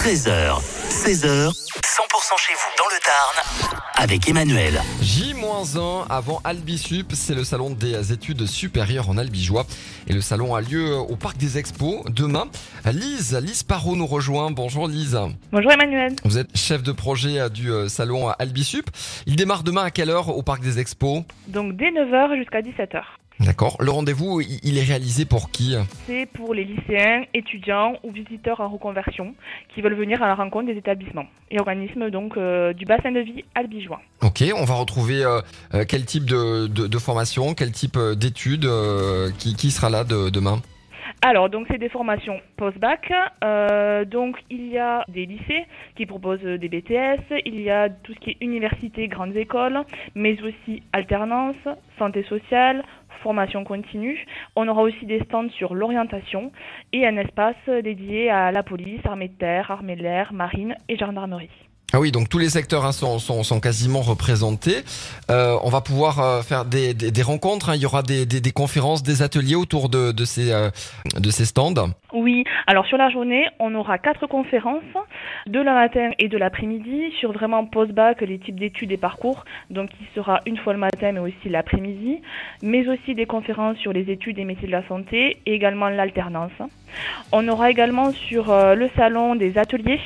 13h, 16h, 100% chez vous dans le Tarn avec Emmanuel. J-1 avant Albisup, c'est le salon des études supérieures en Albigeois. Et le salon a lieu au Parc des Expos demain. Lise, Lise Parot nous rejoint. Bonjour Lise. Bonjour Emmanuel. Vous êtes chef de projet du euh, salon Albisup. Il démarre demain à quelle heure au Parc des Expos? Donc dès 9h jusqu'à 17h. D'accord. Le rendez-vous, il est réalisé pour qui? C'est pour les lycéens, étudiants ou visiteurs en reconversion qui veulent venir à la rencontre des établissements et organismes donc euh, du bassin de vie albigeois. Ok, on va retrouver euh, euh, quel type de, de- de formation, quel type d'études, euh, qui, qui sera là de- demain? Alors donc c'est des formations post-bac. Euh, donc il y a des lycées qui proposent euh, des BTS, il y a tout ce qui est université, grandes écoles, mais aussi alternance, santé sociale, formation continue. On aura aussi des stands sur l'orientation et un espace dédié à la police, armée de terre, armée de l'air, marine et gendarmerie. Ah oui, donc tous les secteurs hein, sont, quasiment représentés. Euh, on va pouvoir euh, faire des, des, des rencontres. hein. Il y aura des, des, conférences, des ateliers autour de, de, ces, euh, de ces stands. Oui, alors sur la journée, on aura quatre conférences, de le matin et de l'après-midi, sur vraiment post-bac, les types d'études et parcours, donc qui sera une fois le matin mais aussi l'après-midi, mais aussi des conférences sur les études et métiers de la santé et également l'alternance. On aura également sur euh, le salon des ateliers,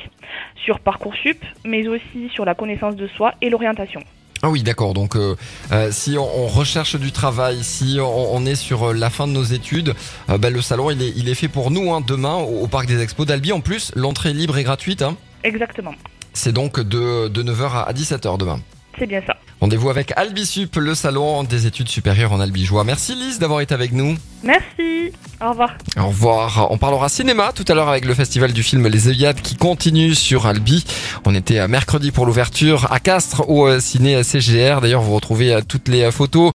sur Parcoursup, mais aussi sur la connaissance de soi et l'orientation. Ah oui, d'accord. Donc, euh, euh, si on, on recherche du travail, si on, on est sur la fin de nos études, euh, ben, le salon il est, il est fait pour nous hein, demain au, au Parc des Expos d'Albi. En plus, l'entrée est libre et gratuite. hein. Exactement, C'est donc de, de 9h à 17h demain. c'est bien ça. Rendez-vous avec Albisup, le salon des études supérieures en Albigeois. Merci Lise d'avoir été avec nous. Merci, au revoir. Au revoir. On parlera cinéma tout à l'heure avec le festival du film Les Œillades qui continue sur Albi. On était à mercredi pour l'ouverture à Castres au euh, ciné CGR. D'ailleurs, vous retrouvez euh, toutes les euh, photos